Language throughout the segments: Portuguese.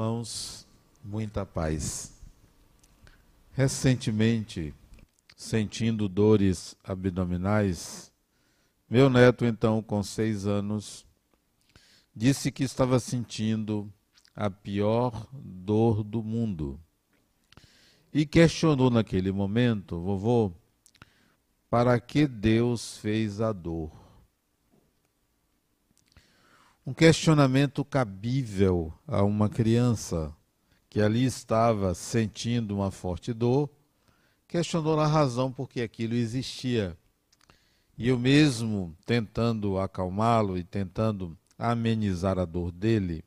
Irmãos, muita paz. Recentemente, sentindo dores abdominais, meu neto, então, com seis anos, disse que estava sentindo a pior dor do mundo. E questionou naquele momento, vovô, para que Deus fez a dor? Um questionamento cabível a uma criança que ali estava sentindo uma forte dor, questionou a razão por que aquilo existia. E eu mesmo, tentando acalmá-lo e tentando amenizar a dor dele,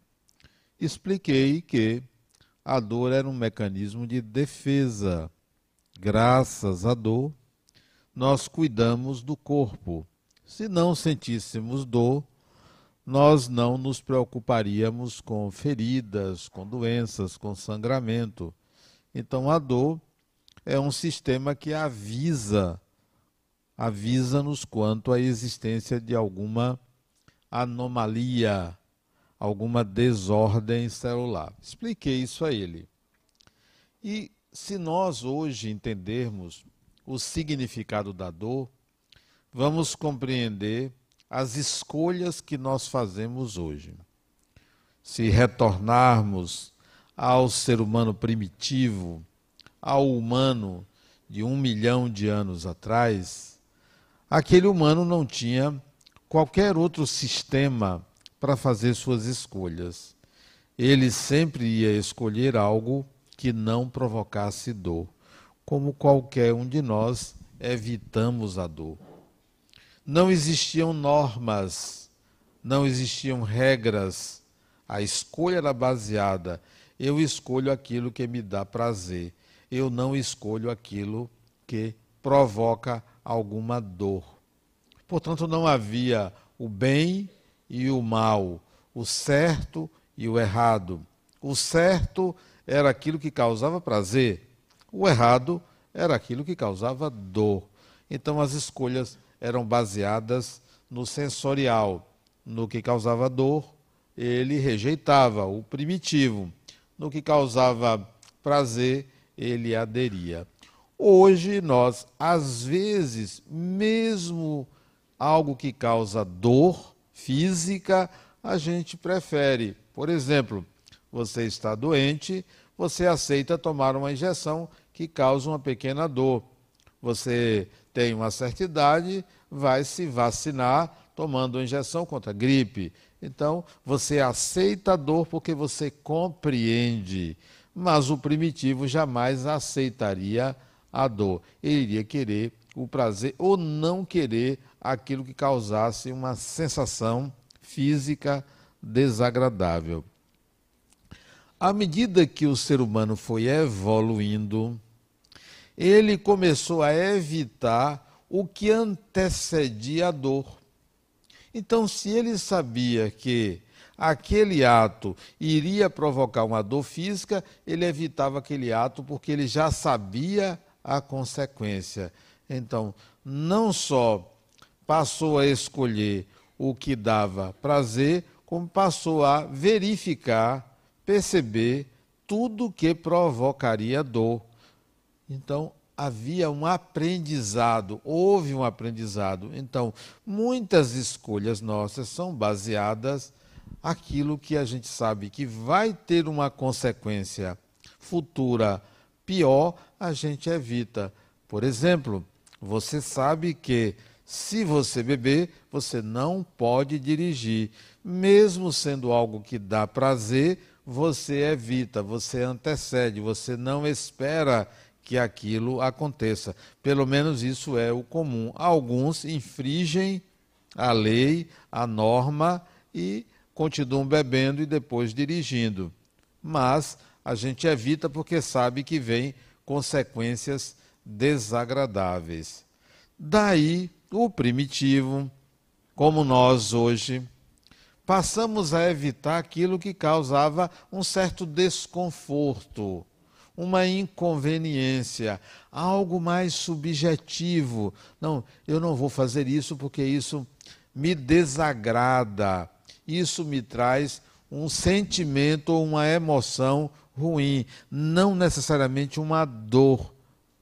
expliquei que a dor era um mecanismo de defesa. Graças à dor, nós cuidamos do corpo. Se não sentíssemos dor, nós não nos preocuparíamos com feridas, com doenças, com sangramento. Então a dor é um sistema que avisa avisa-nos quanto à existência de alguma anomalia, alguma desordem celular. Expliquei isso a ele. E se nós hoje entendermos o significado da dor, vamos compreender as escolhas que nós fazemos hoje. Se retornarmos ao ser humano primitivo, ao humano de um milhão de anos atrás, aquele humano não tinha qualquer outro sistema para fazer suas escolhas. Ele sempre ia escolher algo que não provocasse dor, como qualquer um de nós evitamos a dor não existiam normas, não existiam regras. A escolha era baseada. Eu escolho aquilo que me dá prazer. Eu não escolho aquilo que provoca alguma dor. Portanto, não havia o bem e o mal, o certo e o errado. O certo era aquilo que causava prazer, o errado era aquilo que causava dor. Então, as escolhas eram baseadas no sensorial. No que causava dor, ele rejeitava o primitivo. No que causava prazer, ele aderia. Hoje, nós, às vezes, mesmo algo que causa dor física, a gente prefere. Por exemplo, você está doente, você aceita tomar uma injeção que causa uma pequena dor. Você tem uma certa idade, vai se vacinar tomando injeção contra a gripe. Então, você aceita a dor porque você compreende, mas o primitivo jamais aceitaria a dor. Ele iria querer o prazer ou não querer aquilo que causasse uma sensação física desagradável. À medida que o ser humano foi evoluindo, ele começou a evitar o que antecedia a dor. Então, se ele sabia que aquele ato iria provocar uma dor física, ele evitava aquele ato porque ele já sabia a consequência. Então, não só passou a escolher o que dava prazer, como passou a verificar, perceber tudo que provocaria dor. Então, havia um aprendizado, houve um aprendizado. Então, muitas escolhas nossas são baseadas aquilo que a gente sabe que vai ter uma consequência futura pior, a gente evita. Por exemplo, você sabe que se você beber, você não pode dirigir. Mesmo sendo algo que dá prazer, você evita, você antecede, você não espera que aquilo aconteça. Pelo menos isso é o comum. Alguns infringem a lei, a norma e continuam bebendo e depois dirigindo. Mas a gente evita porque sabe que vem consequências desagradáveis. Daí o primitivo, como nós hoje, passamos a evitar aquilo que causava um certo desconforto uma inconveniência, algo mais subjetivo. Não, eu não vou fazer isso porque isso me desagrada, isso me traz um sentimento ou uma emoção ruim, não necessariamente uma dor,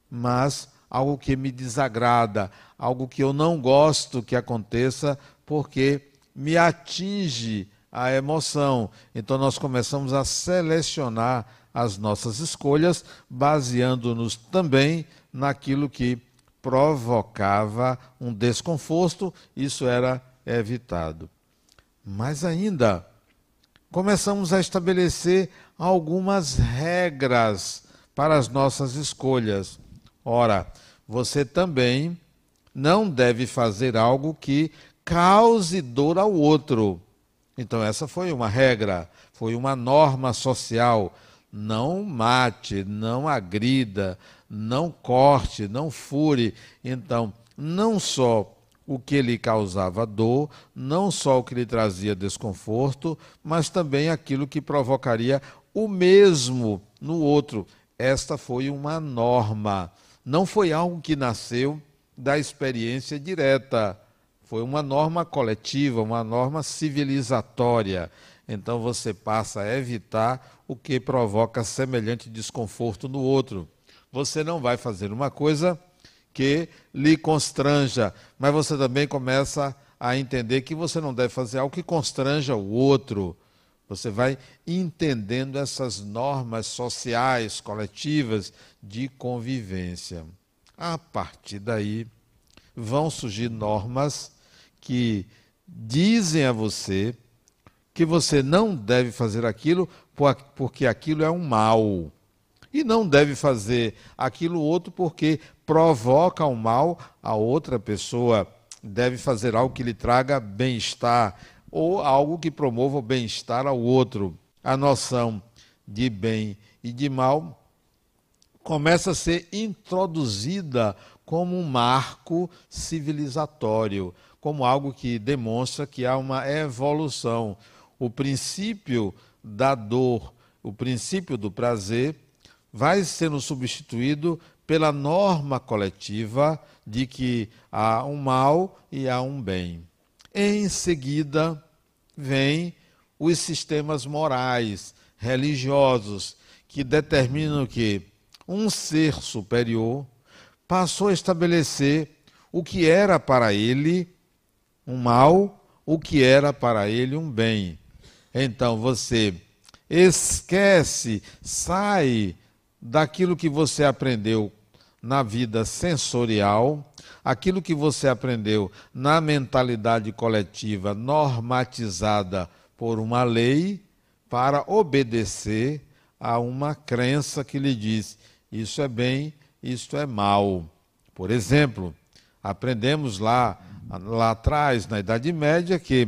mas algo que me desagrada, algo que eu não gosto que aconteça, porque me atinge a emoção. Então nós começamos a selecionar as nossas escolhas, baseando-nos também naquilo que provocava um desconforto, isso era evitado. Mas ainda começamos a estabelecer algumas regras para as nossas escolhas. Ora, você também não deve fazer algo que cause dor ao outro. Então, essa foi uma regra, foi uma norma social. Não mate, não agrida, não corte, não fure. Então, não só o que lhe causava dor, não só o que lhe trazia desconforto, mas também aquilo que provocaria o mesmo no outro. Esta foi uma norma, não foi algo que nasceu da experiência direta. Foi uma norma coletiva, uma norma civilizatória. Então você passa a evitar o que provoca semelhante desconforto no outro. Você não vai fazer uma coisa que lhe constranja, mas você também começa a entender que você não deve fazer algo que constranja o outro. Você vai entendendo essas normas sociais, coletivas de convivência. A partir daí, vão surgir normas que dizem a você que você não deve fazer aquilo porque aquilo é um mal. E não deve fazer aquilo outro porque provoca um mal a outra pessoa. Deve fazer algo que lhe traga bem-estar ou algo que promova o bem-estar ao outro. A noção de bem e de mal começa a ser introduzida como um marco civilizatório, como algo que demonstra que há uma evolução. O princípio da dor, o princípio do prazer, vai sendo substituído pela norma coletiva de que há um mal e há um bem. Em seguida, vem os sistemas morais, religiosos, que determinam que um ser superior passou a estabelecer o que era para ele um mal, o que era para ele um bem. Então você esquece, sai daquilo que você aprendeu na vida sensorial, aquilo que você aprendeu na mentalidade coletiva normatizada por uma lei, para obedecer a uma crença que lhe diz: isso é bem, isto é mal. Por exemplo, aprendemos lá, lá atrás, na Idade Média, que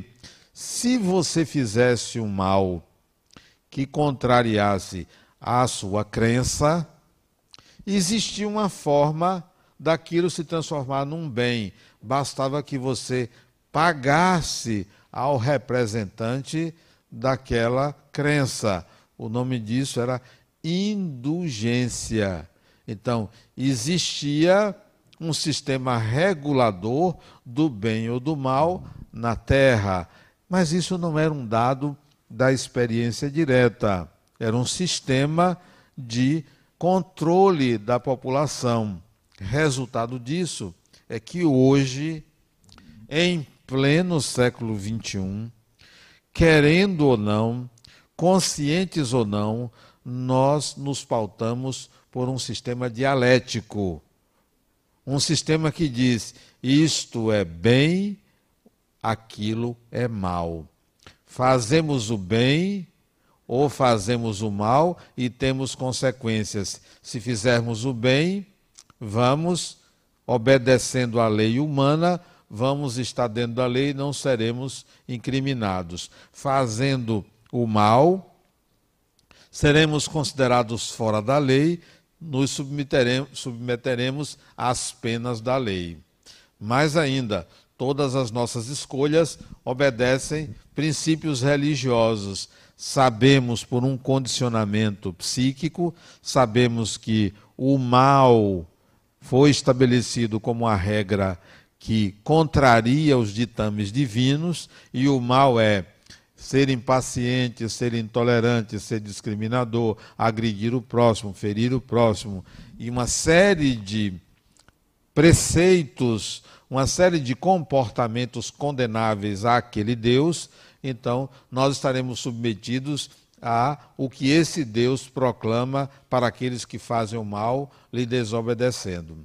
se você fizesse um mal que contrariasse a sua crença, existia uma forma daquilo se transformar num bem. Bastava que você pagasse ao representante daquela crença. O nome disso era indulgência. Então, existia um sistema regulador do bem ou do mal na terra, mas isso não era um dado da experiência direta, era um sistema de controle da população. Resultado disso é que hoje, em pleno século XXI, querendo ou não, conscientes ou não, nós nos pautamos por um sistema dialético. Um sistema que diz isto é bem, aquilo é mal. Fazemos o bem ou fazemos o mal e temos consequências. Se fizermos o bem, vamos obedecendo à lei humana, vamos estar dentro da lei e não seremos incriminados. Fazendo o mal, seremos considerados fora da lei, nos submeteremos, submeteremos às penas da lei. Mais ainda, todas as nossas escolhas obedecem princípios religiosos. Sabemos por um condicionamento psíquico, sabemos que o mal foi estabelecido como a regra que contraria os ditames divinos, e o mal é ser impaciente, ser intolerante, ser discriminador, agredir o próximo, ferir o próximo, e uma série de preceitos, uma série de comportamentos condenáveis àquele Deus, então nós estaremos submetidos a o que esse Deus proclama para aqueles que fazem o mal, lhe desobedecendo.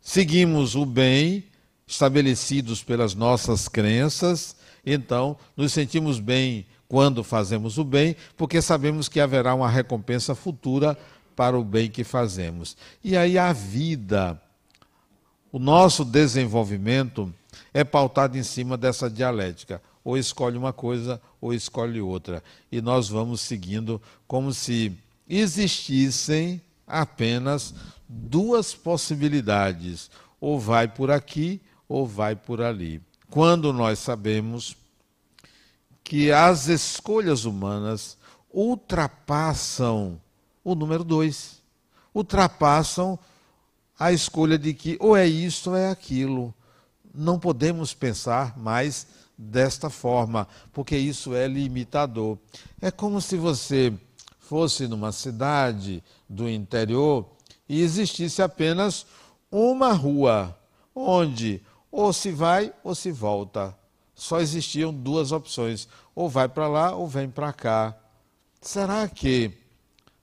Seguimos o bem estabelecidos pelas nossas crenças, então nos sentimos bem quando fazemos o bem, porque sabemos que haverá uma recompensa futura para o bem que fazemos. E aí a vida, o nosso desenvolvimento é pautado em cima dessa dialética ou escolhe uma coisa ou escolhe outra. E nós vamos seguindo como se existissem apenas duas possibilidades: ou vai por aqui ou vai por ali. Quando nós sabemos que as escolhas humanas ultrapassam o número dois, ultrapassam a escolha de que ou é isso ou é aquilo. Não podemos pensar mais desta forma, porque isso é limitador. É como se você fosse numa cidade do interior e existisse apenas uma rua onde ou se vai ou se volta. Só existiam duas opções: ou vai para lá ou vem para cá. Será que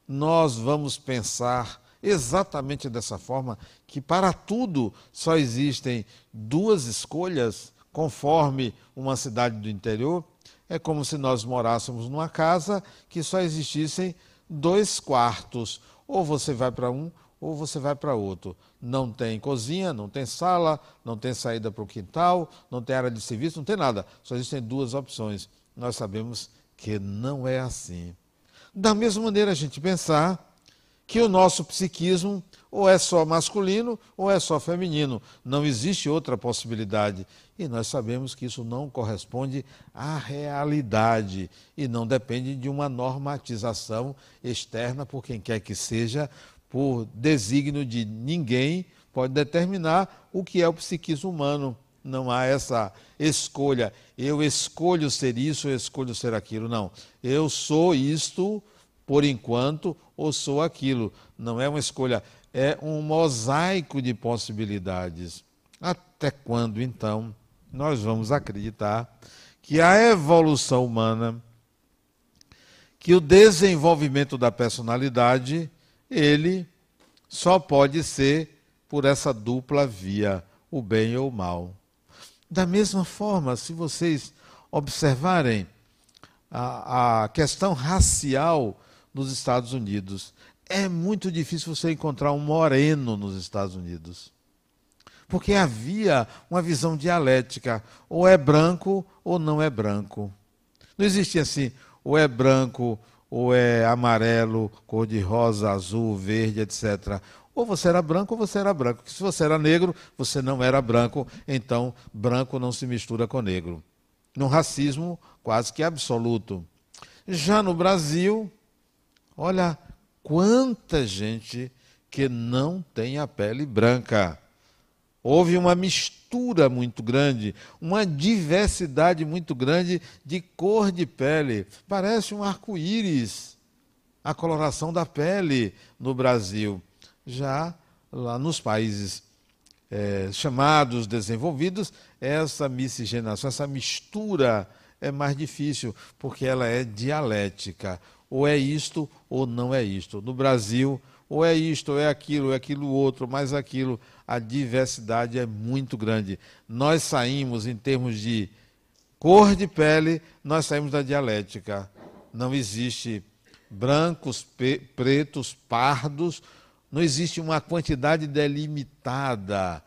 nós vamos pensar exatamente dessa forma que para tudo só existem duas escolhas? conforme uma cidade do interior, é como se nós morássemos numa casa que só existissem dois quartos. Ou você vai para um, ou você vai para outro. Não tem cozinha, não tem sala, não tem saída para o quintal, não tem área de serviço, não tem nada. Só existem duas opções. Nós sabemos que não é assim. Da mesma maneira, a gente pensar que o nosso psiquismo ou é só masculino ou é só feminino. Não existe outra possibilidade. E nós sabemos que isso não corresponde à realidade e não depende de uma normatização externa por quem quer que seja, por desígnio de ninguém, pode determinar o que é o psiquismo humano. Não há essa escolha. Eu escolho ser isso, eu escolho ser aquilo. Não. Eu sou isto por enquanto ou sou aquilo. Não é uma escolha é um mosaico de possibilidades. Até quando, então, nós vamos acreditar que a evolução humana, que o desenvolvimento da personalidade, ele só pode ser por essa dupla via, o bem ou o mal. Da mesma forma, se vocês observarem a, a questão racial nos Estados Unidos, é muito difícil você encontrar um moreno nos Estados Unidos. Porque havia uma visão dialética: ou é branco ou não é branco. Não existia assim, ou é branco, ou é amarelo, cor de rosa, azul, verde, etc. Ou você era branco ou você era branco. se você era negro, você não era branco, então branco não se mistura com negro. Num racismo quase que absoluto. Já no Brasil, olha, quanta gente que não tem a pele branca. Houve uma mistura muito grande, uma diversidade muito grande de cor de pele. Parece um arco-íris a coloração da pele no Brasil. Já lá nos países é, chamados desenvolvidos, essa miscigenação, essa mistura é mais difícil, porque ela é dialética ou é isto ou não é isto. No Brasil, ou é isto, ou é aquilo, ou é aquilo outro, mais aquilo. A diversidade é muito grande. Nós saímos, em termos de cor de pele, nós saímos da dialética. Não existe brancos, pretos, pardos, não existe uma quantidade delimitada.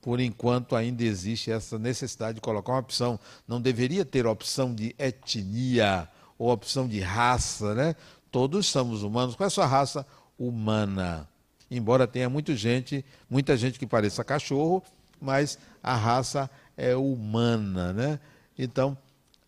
Por enquanto, ainda existe essa necessidade de colocar uma opção. Não deveria ter opção de etnia ou opção de raça, né? Todos somos humanos. Qual é a sua raça? Humana. Embora tenha muita gente, muita gente que pareça cachorro, mas a raça é humana, né? Então,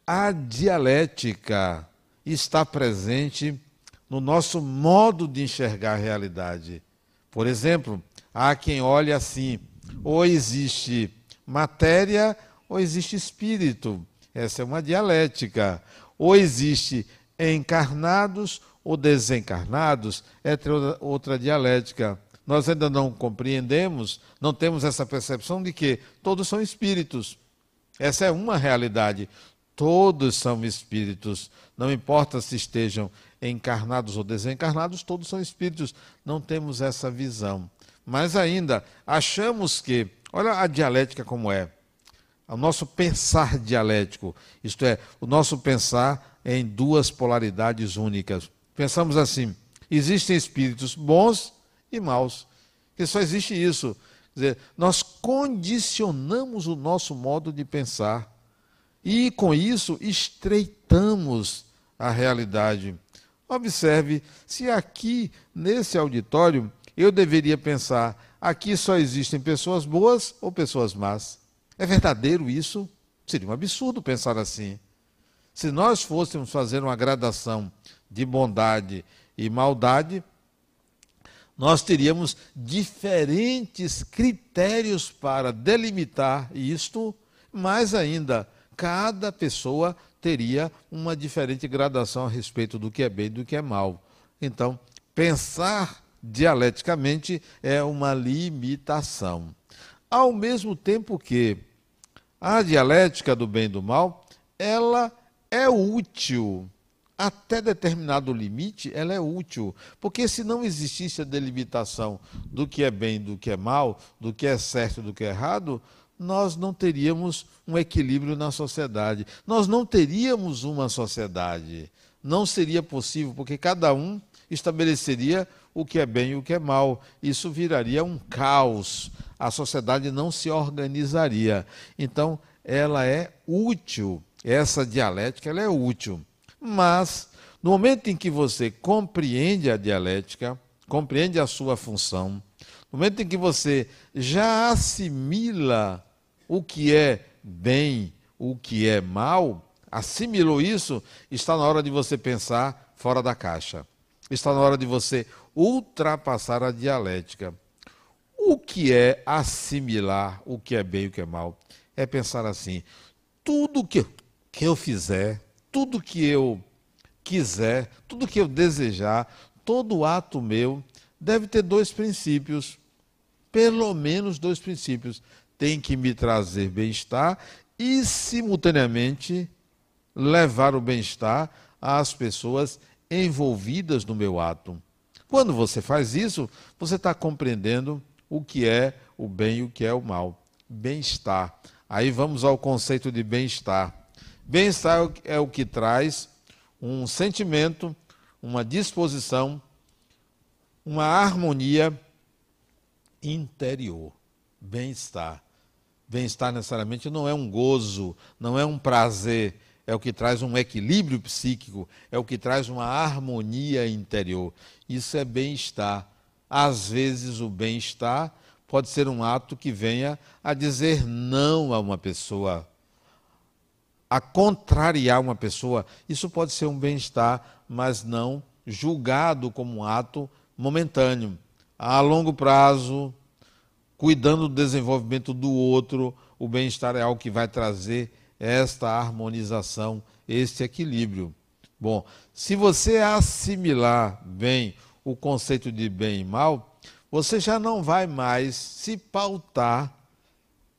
a dialética está presente no nosso modo de enxergar a realidade. Por exemplo, há quem olhe assim: ou existe matéria ou existe espírito. Essa é uma dialética. Ou existe encarnados ou desencarnados, é outra dialética. Nós ainda não compreendemos, não temos essa percepção de que todos são espíritos. Essa é uma realidade. Todos são espíritos. Não importa se estejam encarnados ou desencarnados, todos são espíritos. Não temos essa visão. Mas ainda achamos que, olha a dialética como é. O nosso pensar dialético, isto é, o nosso pensar em duas polaridades únicas. Pensamos assim: existem espíritos bons e maus. Que só existe isso. Quer dizer, nós condicionamos o nosso modo de pensar. E com isso estreitamos a realidade. Observe se aqui nesse auditório eu deveria pensar: aqui só existem pessoas boas ou pessoas más. É verdadeiro isso? Seria um absurdo pensar assim. Se nós fôssemos fazer uma gradação de bondade e maldade, nós teríamos diferentes critérios para delimitar isto, mais ainda, cada pessoa teria uma diferente gradação a respeito do que é bem e do que é mal. Então, pensar dialeticamente é uma limitação. Ao mesmo tempo que a dialética do bem e do mal, ela é útil até determinado limite, ela é útil. Porque se não existisse a delimitação do que é bem, do que é mal, do que é certo do que é errado, nós não teríamos um equilíbrio na sociedade. Nós não teríamos uma sociedade. Não seria possível, porque cada um estabeleceria o que é bem e o que é mal. Isso viraria um caos. A sociedade não se organizaria. Então, ela é útil. Essa dialética ela é útil. Mas, no momento em que você compreende a dialética, compreende a sua função, no momento em que você já assimila o que é bem, o que é mal, assimilou isso, está na hora de você pensar fora da caixa. Está na hora de você ultrapassar a dialética. O que é assimilar o que é bem e o que é mal? É pensar assim: tudo que, que eu fizer, tudo que eu quiser, tudo que eu desejar, todo ato meu deve ter dois princípios, pelo menos dois princípios. Tem que me trazer bem-estar e, simultaneamente, levar o bem-estar às pessoas envolvidas no meu ato. Quando você faz isso, você está compreendendo o que é o bem e o que é o mal. Bem-estar. Aí vamos ao conceito de bem-estar. Bem-estar é o que traz um sentimento, uma disposição, uma harmonia interior. Bem-estar. Bem-estar necessariamente não é um gozo, não é um prazer, é o que traz um equilíbrio psíquico, é o que traz uma harmonia interior. Isso é bem-estar. Às vezes, o bem-estar pode ser um ato que venha a dizer não a uma pessoa a contrariar uma pessoa, isso pode ser um bem-estar, mas não julgado como um ato momentâneo. A longo prazo, cuidando do desenvolvimento do outro, o bem-estar é algo que vai trazer esta harmonização, este equilíbrio. Bom, se você assimilar bem o conceito de bem e mal, você já não vai mais se pautar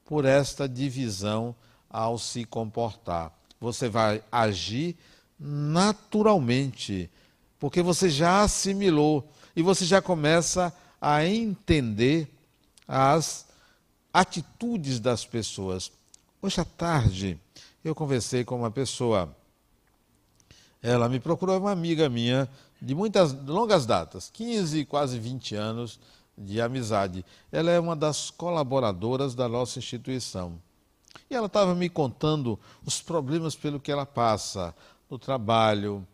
por esta divisão ao se comportar. Você vai agir naturalmente, porque você já assimilou e você já começa a entender as atitudes das pessoas. Hoje à tarde, eu conversei com uma pessoa. Ela me procurou, é uma amiga minha de muitas longas datas, 15, quase 20 anos de amizade. Ela é uma das colaboradoras da nossa instituição. E ela estava me contando os problemas pelo que ela passa no trabalho,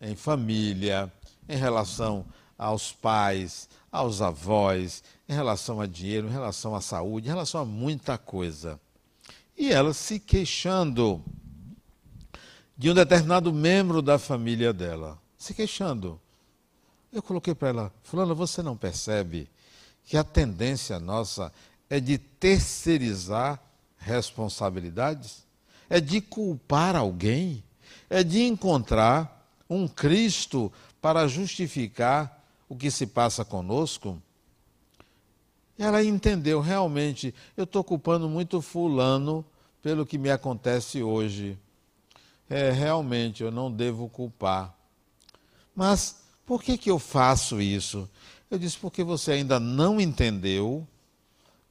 em família, em relação aos pais, aos avós, em relação a dinheiro, em relação à saúde, em relação a muita coisa. E ela se queixando de um determinado membro da família dela, se queixando. Eu coloquei para ela, Fulana, você não percebe que a tendência nossa é de terceirizar responsabilidades? é de culpar alguém, é de encontrar um Cristo para justificar o que se passa conosco. Ela entendeu realmente, eu estou culpando muito Fulano pelo que me acontece hoje. É, realmente, eu não devo culpar. Mas por que, que eu faço isso? Eu disse, porque você ainda não entendeu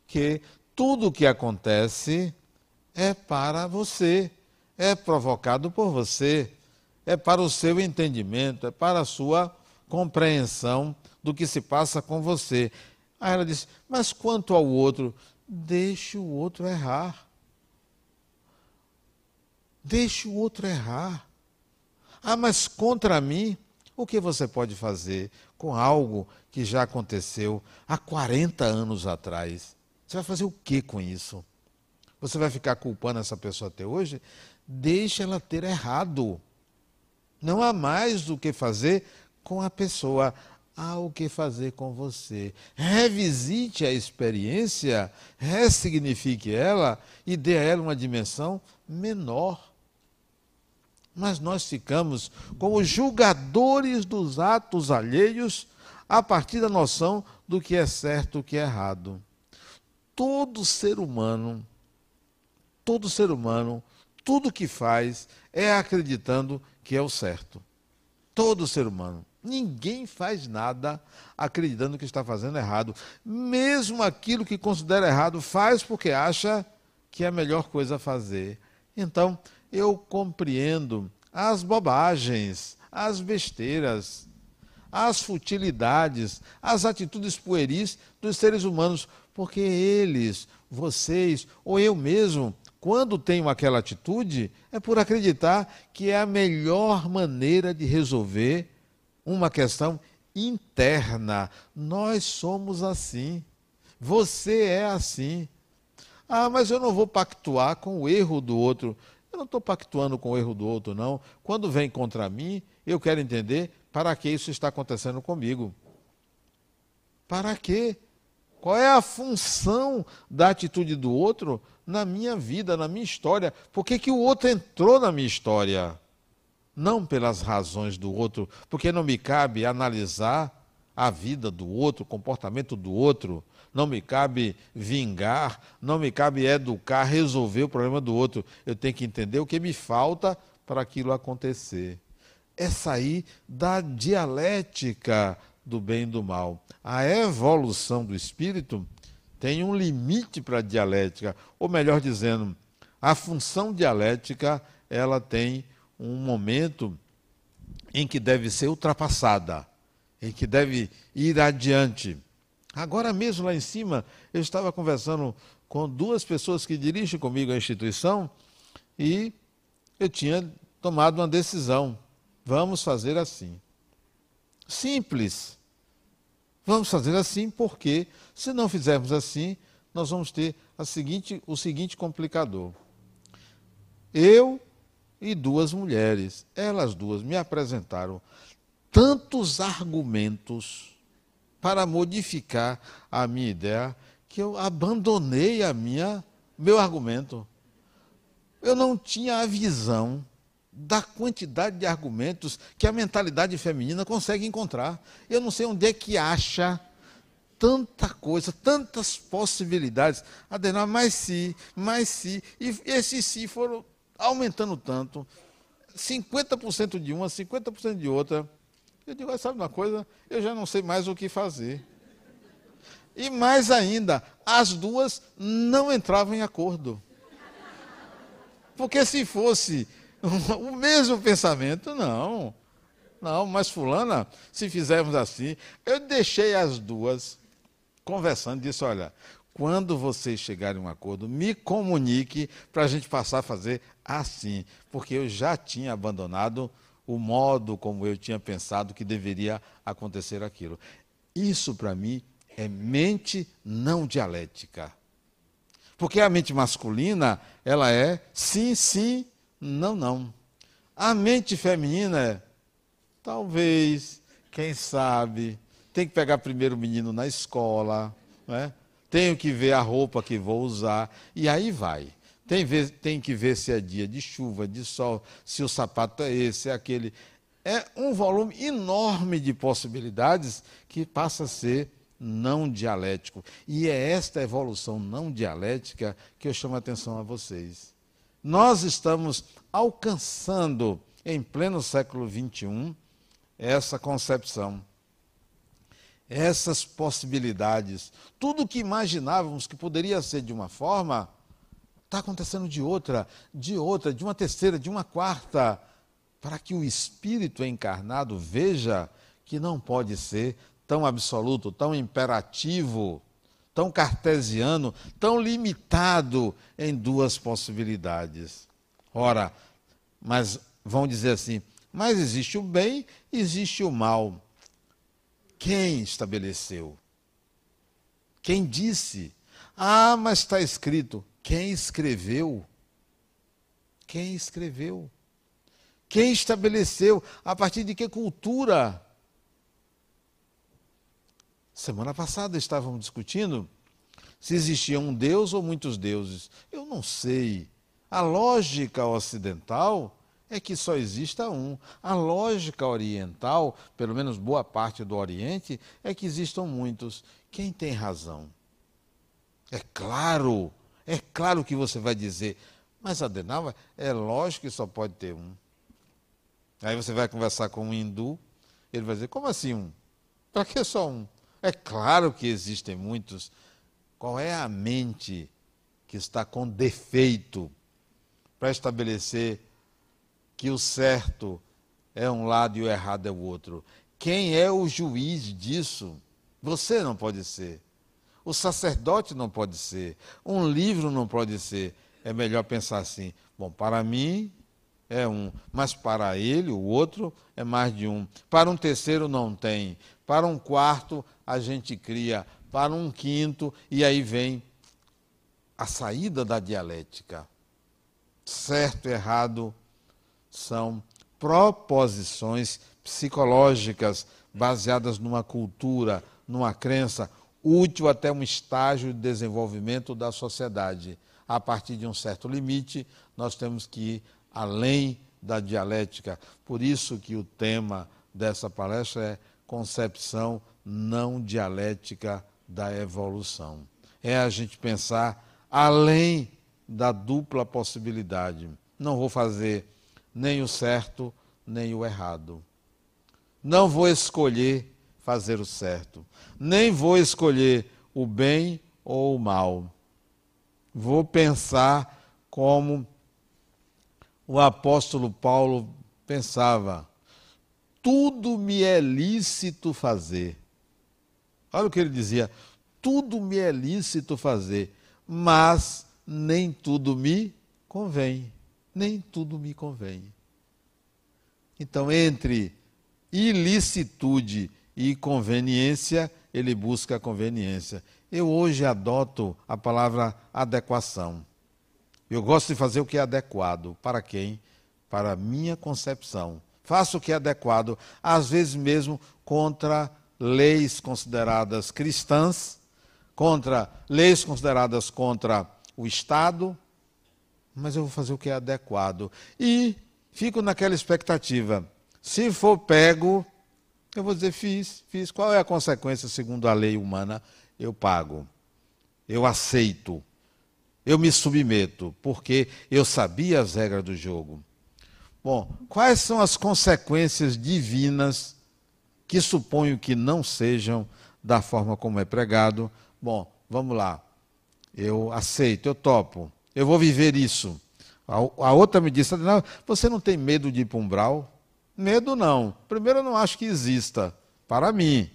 que tudo o que acontece é para você, é provocado por você, é para o seu entendimento, é para a sua compreensão do que se passa com você. Aí ela disse: Mas quanto ao outro, deixe o outro errar. Deixe o outro errar. Ah, mas contra mim, o que você pode fazer com algo que já aconteceu há 40 anos atrás? Você vai fazer o que com isso? Você vai ficar culpando essa pessoa até hoje? Deixe ela ter errado. Não há mais o que fazer com a pessoa, há o que fazer com você. Revisite a experiência, ressignifique ela e dê a ela uma dimensão menor. Mas nós ficamos como julgadores dos atos alheios a partir da noção do que é certo e o que é errado. Todo ser humano, todo ser humano, tudo que faz é acreditando que é o certo. Todo ser humano. Ninguém faz nada acreditando que está fazendo errado. Mesmo aquilo que considera errado, faz porque acha que é a melhor coisa a fazer. Então, eu compreendo as bobagens, as besteiras, as futilidades, as atitudes pueris dos seres humanos, porque eles, vocês ou eu mesmo, quando tenho aquela atitude, é por acreditar que é a melhor maneira de resolver uma questão interna. Nós somos assim. Você é assim. Ah, mas eu não vou pactuar com o erro do outro. Eu não estou pactuando com o erro do outro, não. Quando vem contra mim, eu quero entender para que isso está acontecendo comigo. Para quê? Qual é a função da atitude do outro na minha vida, na minha história? Por que, que o outro entrou na minha história? Não pelas razões do outro, porque não me cabe analisar a vida do outro, o comportamento do outro, não me cabe vingar, não me cabe educar, resolver o problema do outro. Eu tenho que entender o que me falta para aquilo acontecer. É sair da dialética do bem e do mal. A evolução do espírito tem um limite para a dialética, ou melhor dizendo, a função dialética, ela tem um momento em que deve ser ultrapassada, em que deve ir adiante. Agora mesmo lá em cima, eu estava conversando com duas pessoas que dirigem comigo a instituição e eu tinha tomado uma decisão. Vamos fazer assim. Simples. Vamos fazer assim porque, se não fizermos assim, nós vamos ter seguinte, o seguinte complicador. Eu e duas mulheres, elas duas me apresentaram tantos argumentos para modificar a minha ideia, que eu abandonei a minha meu argumento. Eu não tinha a visão da quantidade de argumentos que a mentalidade feminina consegue encontrar. Eu não sei onde é que acha tanta coisa, tantas possibilidades. Adenal, mas se, mas se. E esses se foram aumentando tanto. 50% de uma, 50% de outra. Eu digo, sabe uma coisa? Eu já não sei mais o que fazer. E mais ainda, as duas não entravam em acordo. Porque se fosse o mesmo pensamento, não. Não, mas fulana, se fizermos assim, eu deixei as duas conversando, disse, olha, quando vocês chegarem a um acordo, me comunique para a gente passar a fazer assim, porque eu já tinha abandonado o modo como eu tinha pensado que deveria acontecer aquilo. Isso, para mim, é mente não dialética. Porque a mente masculina, ela é sim, sim, não, não. A mente feminina é talvez, quem sabe, tem que pegar primeiro o menino na escola, né? tenho que ver a roupa que vou usar, e aí vai. Tem, tem que ver se é dia de chuva, de sol, se o sapato é esse, é aquele. É um volume enorme de possibilidades que passa a ser não dialético. E é esta evolução não dialética que eu chamo a atenção a vocês. Nós estamos alcançando, em pleno século XXI, essa concepção, essas possibilidades. Tudo que imaginávamos que poderia ser de uma forma, está acontecendo de outra, de outra, de uma terceira, de uma quarta, para que o espírito encarnado veja que não pode ser tão absoluto, tão imperativo, tão cartesiano, tão limitado em duas possibilidades. Ora, mas vão dizer assim: mas existe o bem, existe o mal. Quem estabeleceu? Quem disse? Ah, mas está escrito. Quem escreveu? Quem escreveu? Quem estabeleceu? A partir de que cultura? Semana passada estávamos discutindo se existia um Deus ou muitos deuses. Eu não sei. A lógica ocidental é que só exista um. A lógica oriental, pelo menos boa parte do Oriente, é que existam muitos. Quem tem razão? É claro, é claro que você vai dizer, mas Adenauer, é lógico que só pode ter um. Aí você vai conversar com um hindu, ele vai dizer, como assim um? Para que só um? É claro que existem muitos. Qual é a mente que está com defeito para estabelecer que o certo é um lado e o errado é o outro? Quem é o juiz disso? Você não pode ser. O sacerdote não pode ser. Um livro não pode ser. É melhor pensar assim: bom, para mim é um, mas para ele, o outro, é mais de um. Para um terceiro não tem. Para um quarto, a gente cria. Para um quinto, e aí vem a saída da dialética. Certo e errado são proposições psicológicas baseadas numa cultura, numa crença, útil até um estágio de desenvolvimento da sociedade. A partir de um certo limite, nós temos que ir além da dialética. Por isso que o tema dessa palestra é concepção não dialética da evolução. É a gente pensar além da dupla possibilidade. Não vou fazer nem o certo, nem o errado. Não vou escolher fazer o certo, nem vou escolher o bem ou o mal. Vou pensar como o apóstolo Paulo pensava: tudo me é lícito fazer. Olha o que ele dizia: tudo me é lícito fazer, mas nem tudo me convém. Nem tudo me convém. Então, entre ilicitude e conveniência, ele busca a conveniência. Eu hoje adoto a palavra adequação. Eu gosto de fazer o que é adequado. Para quem? Para a minha concepção. Faço o que é adequado, às vezes mesmo contra leis consideradas cristãs, contra leis consideradas contra o Estado, mas eu vou fazer o que é adequado. E fico naquela expectativa. Se for pego, eu vou dizer, fiz, fiz. Qual é a consequência segundo a lei humana? Eu pago. Eu aceito eu me submeto, porque eu sabia as regras do jogo. Bom, quais são as consequências divinas que suponho que não sejam da forma como é pregado? Bom, vamos lá. Eu aceito, eu topo, eu vou viver isso. A, outra me disse: você não tem medo de ir para um umbral? Medo não. Primeiro, eu não acho que exista. Para mim.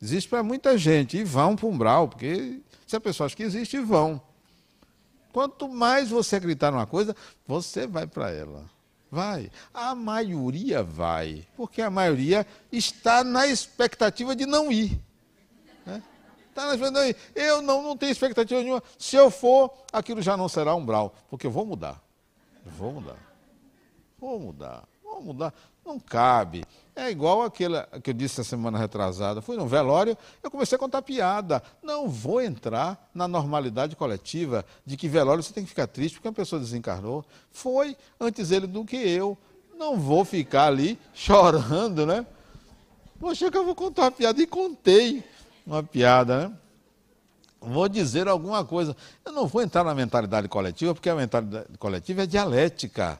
Existe para muita gente. E vão para um umbral, porque se a pessoa acha que existe, vão. Quanto mais você acreditar numa coisa, você vai para ela. Vai. A maioria vai, porque a maioria está na expectativa de não ir. Né? Está na expectativa de não ir. Eu não, não tenho expectativa nenhuma. Se eu for, aquilo já não será umbral, porque eu vou mudar. Vou mudar. Vou mudar. Vou mudar. Não cabe. É igual aquele que eu disse a semana retrasada. Fui no velório, eu comecei a contar piada. Não vou entrar na normalidade coletiva de que velório você tem que ficar triste porque a pessoa desencarnou. Foi antes ele do que eu. Não vou ficar ali chorando, né? Poxa, que eu vou contar uma piada. E contei uma piada, né? Vou dizer alguma coisa. Eu não vou entrar na mentalidade coletiva, porque a mentalidade coletiva é dialética.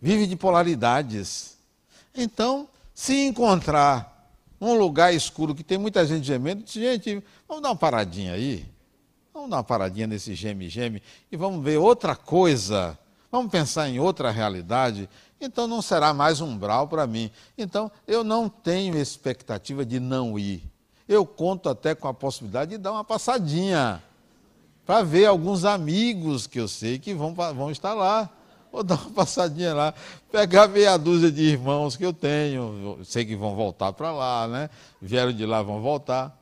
Vive de polaridades. Então, se encontrar um lugar escuro que tem muita gente gemendo, gente, vamos dar uma paradinha aí. Vamos dar uma paradinha nesse geme-geme e vamos ver outra coisa. Vamos pensar em outra realidade. Então não será mais umbral para mim. Então eu não tenho expectativa de não ir. Eu conto até com a possibilidade de dar uma passadinha para ver alguns amigos que eu sei que vão, vão estar lá. Vou dar uma passadinha lá, pegar meia dúzia de irmãos que eu tenho, sei que vão voltar para lá, né? Vieram de lá, vão voltar.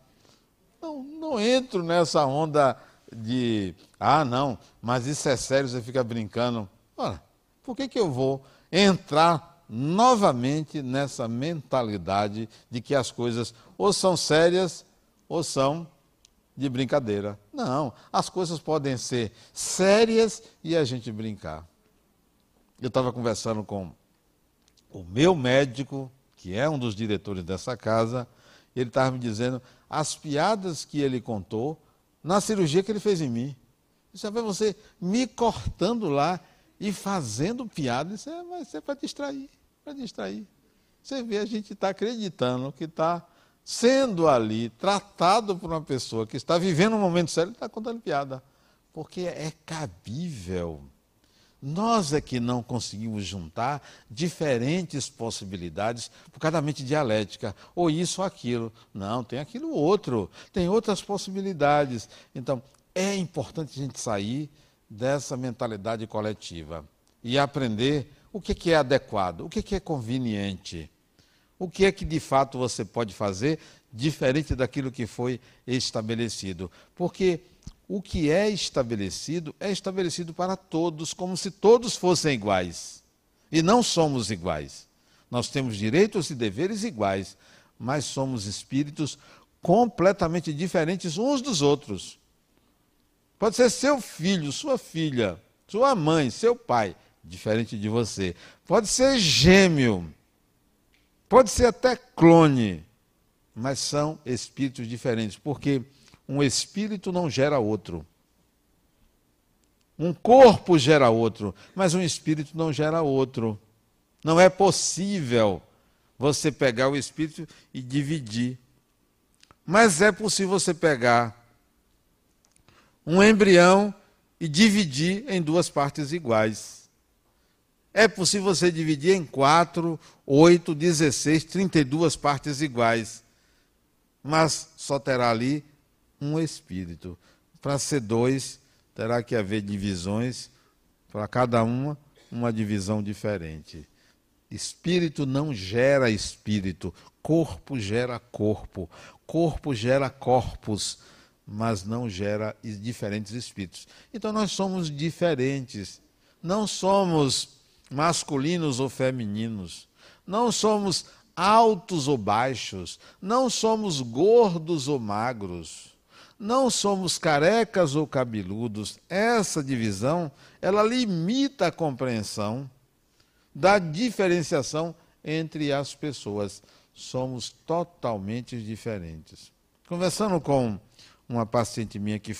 Não, não entro nessa onda de, ah, não, mas isso é sério, você fica brincando. Ora, por que, que eu vou entrar novamente nessa mentalidade de que as coisas ou são sérias ou são de brincadeira? Não, as coisas podem ser sérias e a gente brincar. Eu estava conversando com o meu médico, que é um dos diretores dessa casa, e ele estava me dizendo as piadas que ele contou na cirurgia que ele fez em mim. Isso é você me cortando lá e fazendo piada, isso é, é para distrair, para distrair. Você vê, a gente está acreditando que está sendo ali tratado por uma pessoa que está vivendo um momento sério está contando piada. Porque é cabível. Nós é que não conseguimos juntar diferentes possibilidades por cada mente dialética, ou isso ou aquilo. Não, tem aquilo outro, tem outras possibilidades. Então, é importante a gente sair dessa mentalidade coletiva e aprender o que é adequado, o que é conveniente, o que é que de fato você pode fazer diferente daquilo que foi estabelecido. Porque o que é estabelecido é estabelecido para todos, como se todos fossem iguais. E não somos iguais. Nós temos direitos e deveres iguais, mas somos espíritos completamente diferentes uns dos outros. Pode ser seu filho, sua filha, sua mãe, seu pai, diferente de você. Pode ser gêmeo, pode ser até clone, mas são espíritos diferentes, porque um espírito não gera outro. Um corpo gera outro, mas um espírito não gera outro. Não é possível você pegar o espírito e dividir. Mas é possível você pegar um embrião e dividir em duas partes iguais. É possível você dividir em quatro, oito, dezesseis, trinta e duas partes iguais. Mas só terá ali um espírito. Para ser dois, terá que haver divisões, para cada uma, uma divisão diferente. Espírito não gera espírito, corpo gera corpo, corpo gera corpos, mas não gera diferentes espíritos. Então nós somos diferentes, não somos masculinos ou femininos, não somos altos ou baixos, não somos gordos ou magros não somos carecas ou cabeludos. Essa divisão, ela limita a compreensão da diferenciação entre as pessoas. Somos totalmente diferentes. Conversando com uma paciente minha que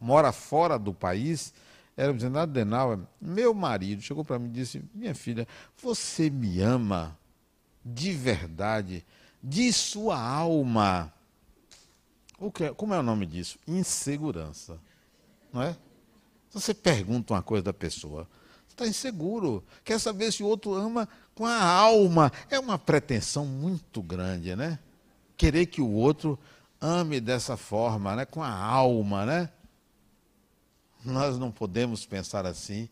mora fora do país, ela dizendo, Adenauer, meu marido chegou para mim e disse, minha filha, você me ama de verdade, de sua alma. O que, é, como é o nome disso? Insegurança. Não é? Você pergunta uma coisa da pessoa, você está inseguro, quer saber se o outro ama com a alma. É uma pretensão muito grande, né? Querer que o outro ame dessa forma, né? com a alma, né? Nós não podemos pensar assim,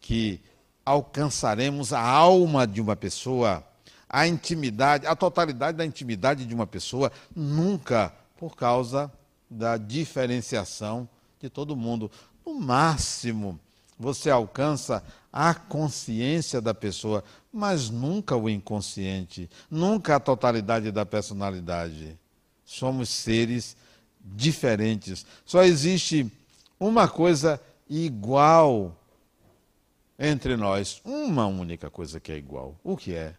que alcançaremos a alma de uma pessoa, a intimidade, a totalidade da intimidade de uma pessoa, nunca por causa da diferenciação de todo mundo. No máximo, você alcança a consciência da pessoa, mas nunca o inconsciente, nunca a totalidade da personalidade. Somos seres diferentes. Só existe uma coisa igual entre nós, uma única coisa que é igual. O que é?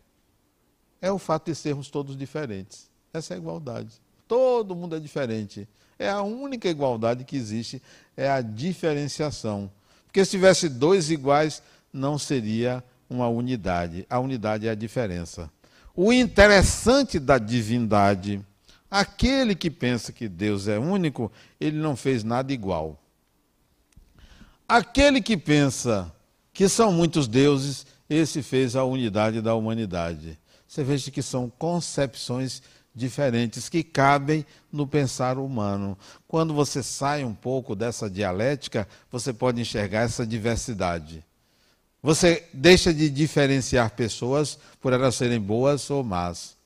É o fato de sermos todos diferentes. Essa é a igualdade. Todo mundo é diferente. É a única igualdade que existe, é a diferenciação. Porque se tivesse dois iguais, não seria uma unidade. A unidade é a diferença. O interessante da divindade, aquele que pensa que Deus é único, ele não fez nada igual. Aquele que pensa que são muitos deuses, esse fez a unidade da humanidade. Você veja que são concepções diferentes que cabem no pensar humano. Quando você sai um pouco dessa dialética, você pode enxergar essa diversidade. Você deixa de diferenciar pessoas por elas serem boas ou más.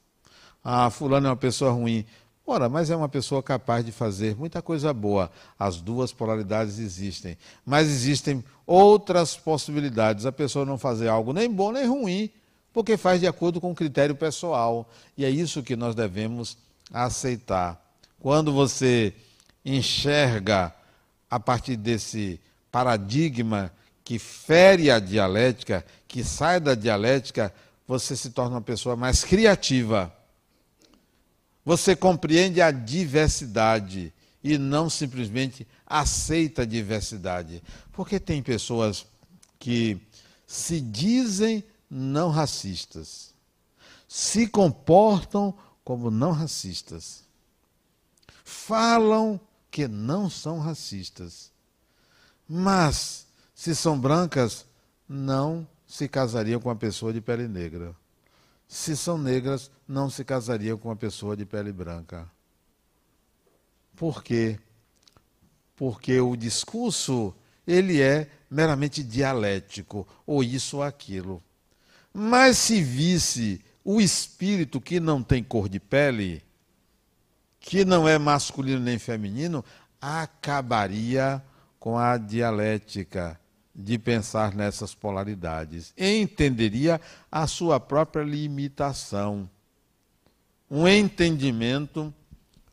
Ah, fulano é uma pessoa ruim. Ora, mas é uma pessoa capaz de fazer muita coisa boa. As duas polaridades existem. Mas existem outras possibilidades. A pessoa não fazer algo nem bom nem ruim, porque faz de acordo com o critério pessoal. E é isso que nós devemos aceitar. Quando você enxerga a partir desse paradigma que fere a dialética, que sai da dialética, você se torna uma pessoa mais criativa você compreende a diversidade e não simplesmente aceita a diversidade. Porque tem pessoas que se dizem não racistas, se comportam como não racistas, falam que não são racistas, mas se são brancas, não se casariam com uma pessoa de pele negra se são negras, não se casariam com uma pessoa de pele branca. Por quê? Porque o discurso, ele é meramente dialético, ou isso ou aquilo. Mas se visse o espírito que não tem cor de pele, que não é masculino nem feminino, acabaria com a dialética de pensar nessas polaridades. Entenderia a sua própria limitação. Um entendimento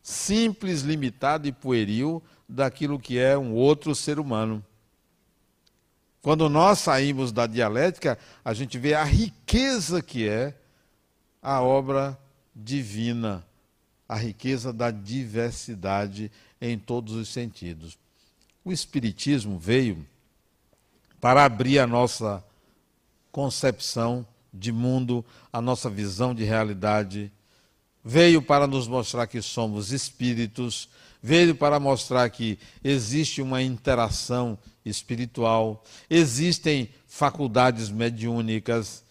simples, limitado e pueril daquilo que é um outro ser humano. Quando nós saímos da dialética, a gente vê a riqueza que é a obra divina, a riqueza da diversidade em todos os sentidos. O Espiritismo veio para abrir a nossa concepção de mundo, a nossa visão de realidade. Veio para nos mostrar que somos espíritos, veio para mostrar que existe uma interação espiritual, existem faculdades mediúnicas,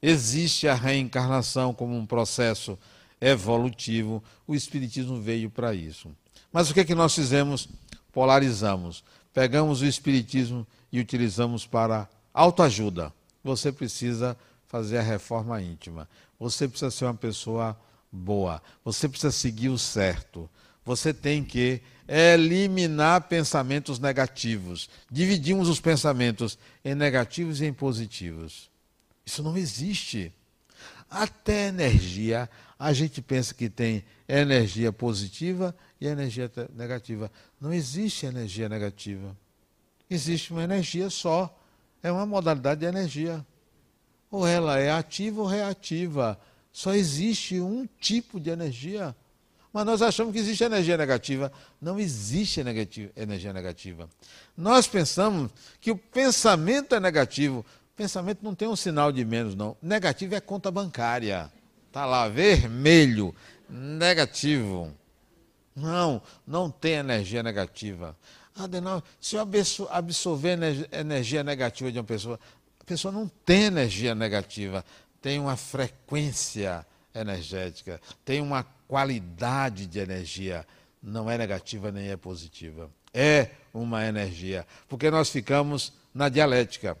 existe a reencarnação como um processo evolutivo. O Espiritismo veio para isso. Mas o que é que nós fizemos? Polarizamos. Pegamos o Espiritismo e utilizamos para autoajuda. Você precisa fazer a reforma íntima. Você precisa ser uma pessoa boa. Você precisa seguir o certo. Você tem que eliminar pensamentos negativos. Dividimos os pensamentos em negativos e em positivos. Isso não existe. Até energia, a gente pensa que tem energia positiva e energia negativa. Não existe energia negativa. Existe uma energia só. É uma modalidade de energia. Ou ela é ativa ou reativa. Só existe um tipo de energia. Mas nós achamos que existe energia negativa. Não existe energia negativa. Nós pensamos que o pensamento é negativo. O pensamento não tem um sinal de menos, não. Negativo é conta bancária. Está lá, vermelho, negativo. Não, não tem energia negativa. Adenal, se eu absorver energia negativa de uma pessoa, a pessoa não tem energia negativa, tem uma frequência energética, tem uma qualidade de energia. Não é negativa nem é positiva. É uma energia. Porque nós ficamos na dialética,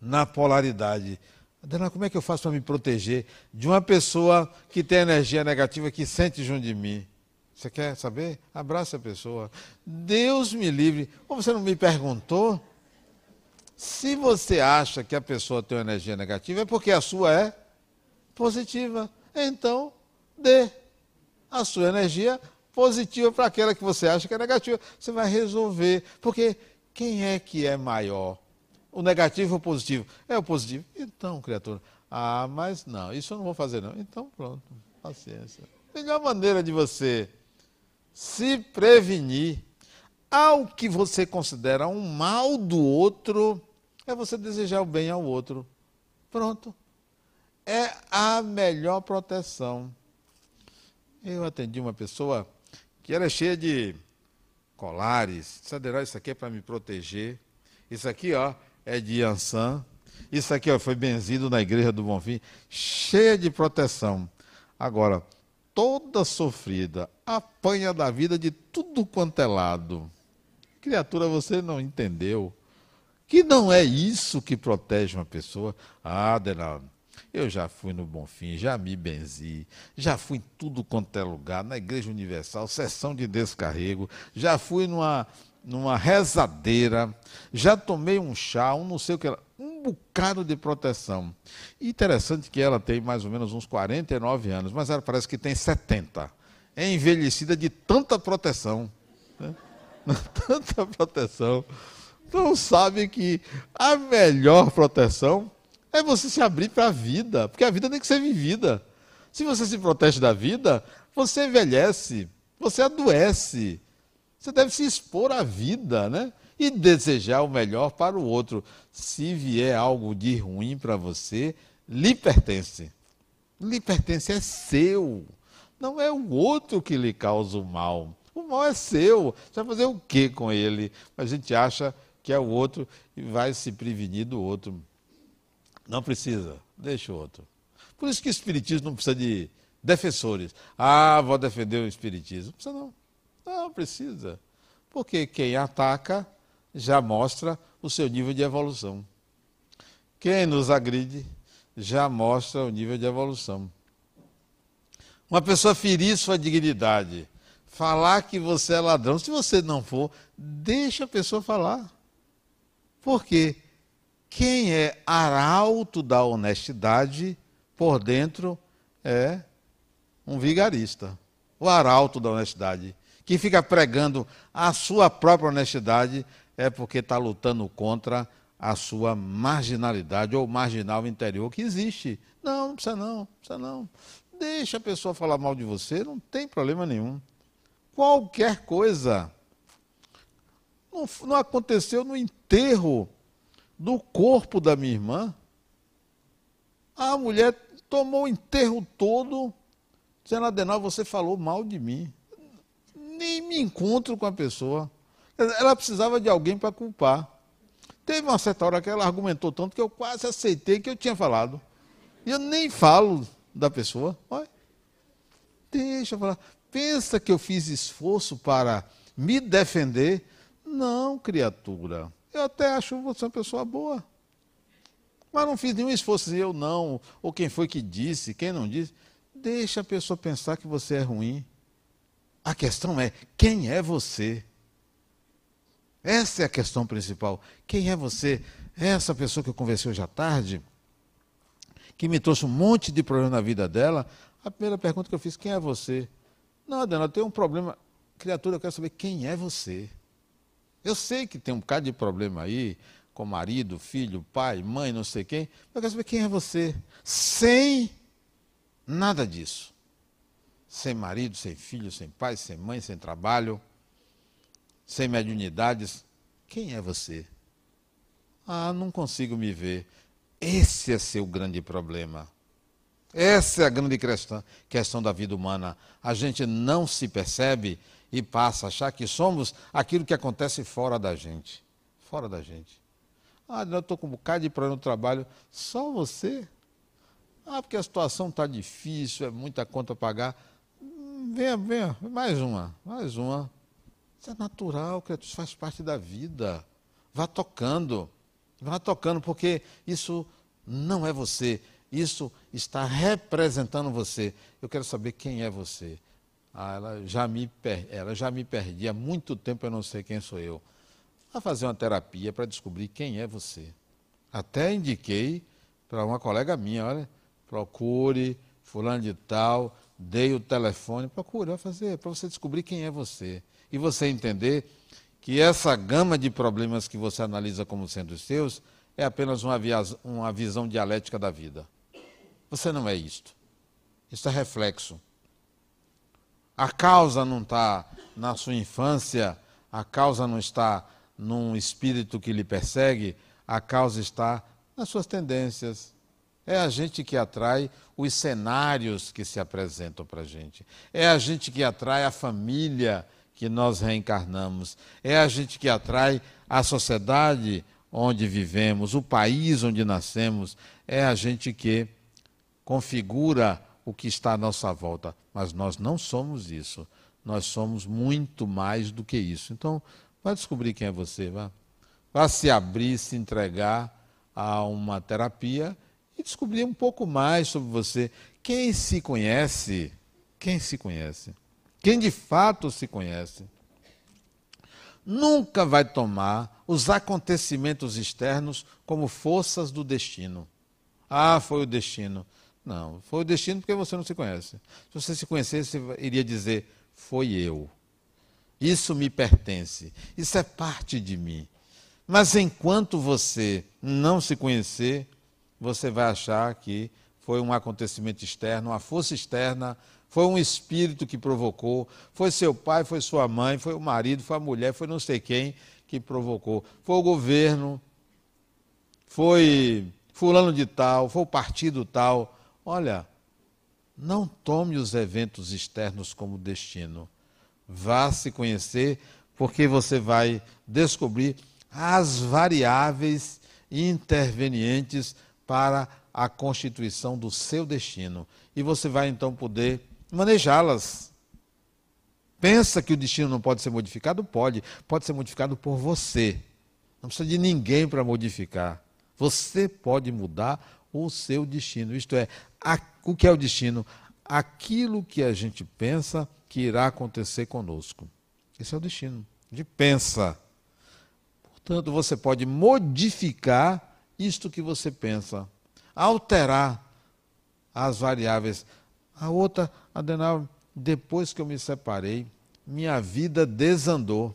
na polaridade. Adenal, como é que eu faço para me proteger de uma pessoa que tem energia negativa, que sente junto de mim? Você quer saber? Abraça a pessoa. Deus me livre. Ou você não me perguntou? Se você acha que a pessoa tem uma energia negativa, é porque a sua é positiva. Então, dê a sua energia positiva para aquela que você acha que é negativa. Você vai resolver. Porque quem é que é maior? O negativo ou o positivo? É o positivo. Então, criatura, ah, mas não, isso eu não vou fazer não. Então, pronto, paciência. Melhor maneira de você se prevenir ao que você considera um mal do outro é você desejar o bem ao outro. Pronto. É a melhor proteção. Eu atendi uma pessoa que era cheia de colares. Saderá, isso aqui é para me proteger. Isso aqui, ó, é de Ansan. Isso aqui ó, foi benzido na igreja do Bonfim, cheia de proteção. Agora, toda sofrida, apanha da vida de tudo quanto é lado. Criatura, você não entendeu que não é isso que protege uma pessoa. Ah, Adenaldo, eu já fui no Bonfim, já me benzi, já fui em tudo quanto é lugar, na Igreja Universal, sessão de descarrego, já fui numa, numa rezadeira, já tomei um chá, um não sei o que, um bocado de proteção. interessante que ela tem mais ou menos uns 49 anos, mas ela parece que tem 70. É envelhecida de tanta proteção. Né? Tanta proteção não sabe que a melhor proteção é você se abrir para a vida, porque a vida tem que ser vivida. Se você se protege da vida, você envelhece, você adoece. Você deve se expor à vida, né? E desejar o melhor para o outro. Se vier algo de ruim para você, lhe pertence. Lhe pertence, é seu. Não é o outro que lhe causa o mal. O mal é seu. Você vai fazer o que com ele? A gente acha que é o outro e vai se prevenir do outro. Não precisa, deixa o outro. Por isso que o Espiritismo não precisa de defensores. Ah, vou defender o Espiritismo. Não precisa não. Não precisa. Porque quem ataca já mostra o seu nível de evolução. Quem nos agride já mostra o nível de evolução. Uma pessoa ferir sua dignidade, falar que você é ladrão, se você não for, deixa a pessoa falar. Porque quem é arauto da honestidade, por dentro, é um vigarista. O arauto da honestidade. Que fica pregando a sua própria honestidade é porque está lutando contra a sua marginalidade ou marginal interior que existe. Não, não precisa não, não precisa não. Deixa a pessoa falar mal de você, não tem problema nenhum. Qualquer coisa não, não aconteceu no enterro do corpo da minha irmã. A mulher tomou o enterro todo, dizendo, Adenal, você falou mal de mim. Nem me encontro com a pessoa. Ela precisava de alguém para culpar. Teve uma certa hora que ela argumentou tanto que eu quase aceitei que eu tinha falado. E eu nem falo da pessoa. Olha, deixa eu falar. Pensa que eu fiz esforço para me defender não, criatura. Eu até acho você uma pessoa boa. Mas não fiz nenhum esforço, eu não, ou quem foi que disse, quem não disse. Deixa a pessoa pensar que você é ruim. A questão é: quem é você? Essa é a questão principal. Quem é você? Essa pessoa que eu conversei hoje à tarde, que me trouxe um monte de problema na vida dela, a primeira pergunta que eu fiz: quem é você? Não, Adana, eu tenho um problema. Criatura, eu quero saber quem é você. Eu sei que tem um bocado de problema aí, com marido, filho, pai, mãe, não sei quem, mas eu quero saber quem é você. Sem nada disso. Sem marido, sem filho, sem pai, sem mãe, sem trabalho, sem mediunidades. Quem é você? Ah, não consigo me ver. Esse é seu grande problema. Essa é a grande questão, questão da vida humana. A gente não se percebe e passa a achar que somos aquilo que acontece fora da gente. Fora da gente. Ah, eu estou com um bocado de problema no trabalho. Só você? Ah, porque a situação está difícil, é muita conta a pagar. Hum, venha, venha, mais uma, mais uma. Isso é natural, que isso faz parte da vida. Vá tocando, vá tocando, porque isso não é você, isso está representando você. Eu quero saber quem é você. Ah, ela já, me per... ela já me perdi. Há muito tempo eu não sei quem sou eu. Vá fazer uma terapia para descobrir quem é você. Até indiquei para uma colega minha, olha, procure fulano de tal, dei o telefone, procure, vai fazer, para você descobrir quem é você. E você entender que essa gama de problemas que você analisa como sendo os seus é apenas uma, uma visão dialética da vida. Você não é isto. Isso é reflexo. A causa não está na sua infância, a causa não está num espírito que lhe persegue, a causa está nas suas tendências. É a gente que atrai os cenários que se apresentam para a gente. É a gente que atrai a família que nós reencarnamos. É a gente que atrai a sociedade onde vivemos, o país onde nascemos. É a gente que configura o que está à nossa volta. Mas nós não somos isso. Nós somos muito mais do que isso. Então, Vai descobrir quem é você, vá. Vá se abrir, se entregar a uma terapia e descobrir um pouco mais sobre você. Quem se conhece, quem se conhece, quem de fato se conhece, nunca vai tomar os acontecimentos externos como forças do destino. Ah, foi o destino. Não, foi o destino porque você não se conhece. Se você se conhecesse, você iria dizer: foi eu. Isso me pertence. Isso é parte de mim. Mas enquanto você não se conhecer, você vai achar que foi um acontecimento externo, uma força externa, foi um espírito que provocou, foi seu pai, foi sua mãe, foi o marido, foi a mulher, foi não sei quem que provocou, foi o governo, foi fulano de tal, foi o partido tal. Olha, não tome os eventos externos como destino. Vá se conhecer, porque você vai descobrir as variáveis intervenientes para a constituição do seu destino. E você vai então poder manejá-las. Pensa que o destino não pode ser modificado? Pode. Pode ser modificado por você. Não precisa de ninguém para modificar. Você pode mudar o seu destino. Isto é, a, o que é o destino? Aquilo que a gente pensa que irá acontecer conosco. Esse é o destino. De pensa. Portanto, você pode modificar isto que você pensa, alterar as variáveis. A outra, Adenal, depois que eu me separei, minha vida desandou.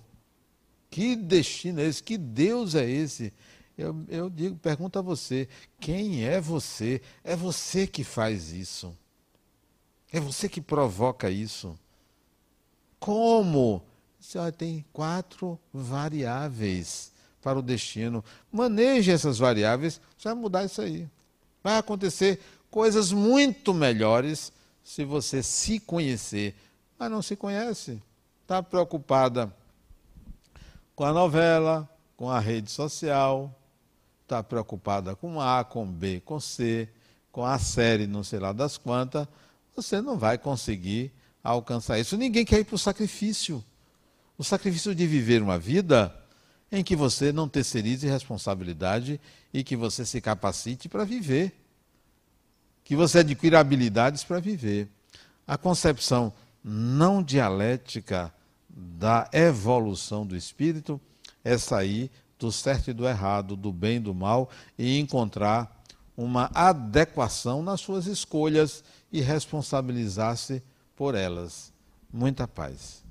Que destino é esse? Que Deus é esse? Eu, eu digo, pergunto a você: quem é você? É você que faz isso. É você que provoca isso. Como? Você tem quatro variáveis para o destino. Maneje essas variáveis, você vai mudar isso aí. Vai acontecer coisas muito melhores se você se conhecer. Mas não se conhece. Está preocupada com a novela, com a rede social, está preocupada com A, com B, com C, com a série, não sei lá das quantas, você não vai conseguir alcançar isso. Ninguém quer ir para o sacrifício. O sacrifício de viver uma vida em que você não terceirize responsabilidade e que você se capacite para viver. Que você adquira habilidades para viver. A concepção não dialética da evolução do espírito é sair do certo e do errado, do bem e do mal e encontrar uma adequação nas suas escolhas e responsabilizar-se por elas. Muita paz.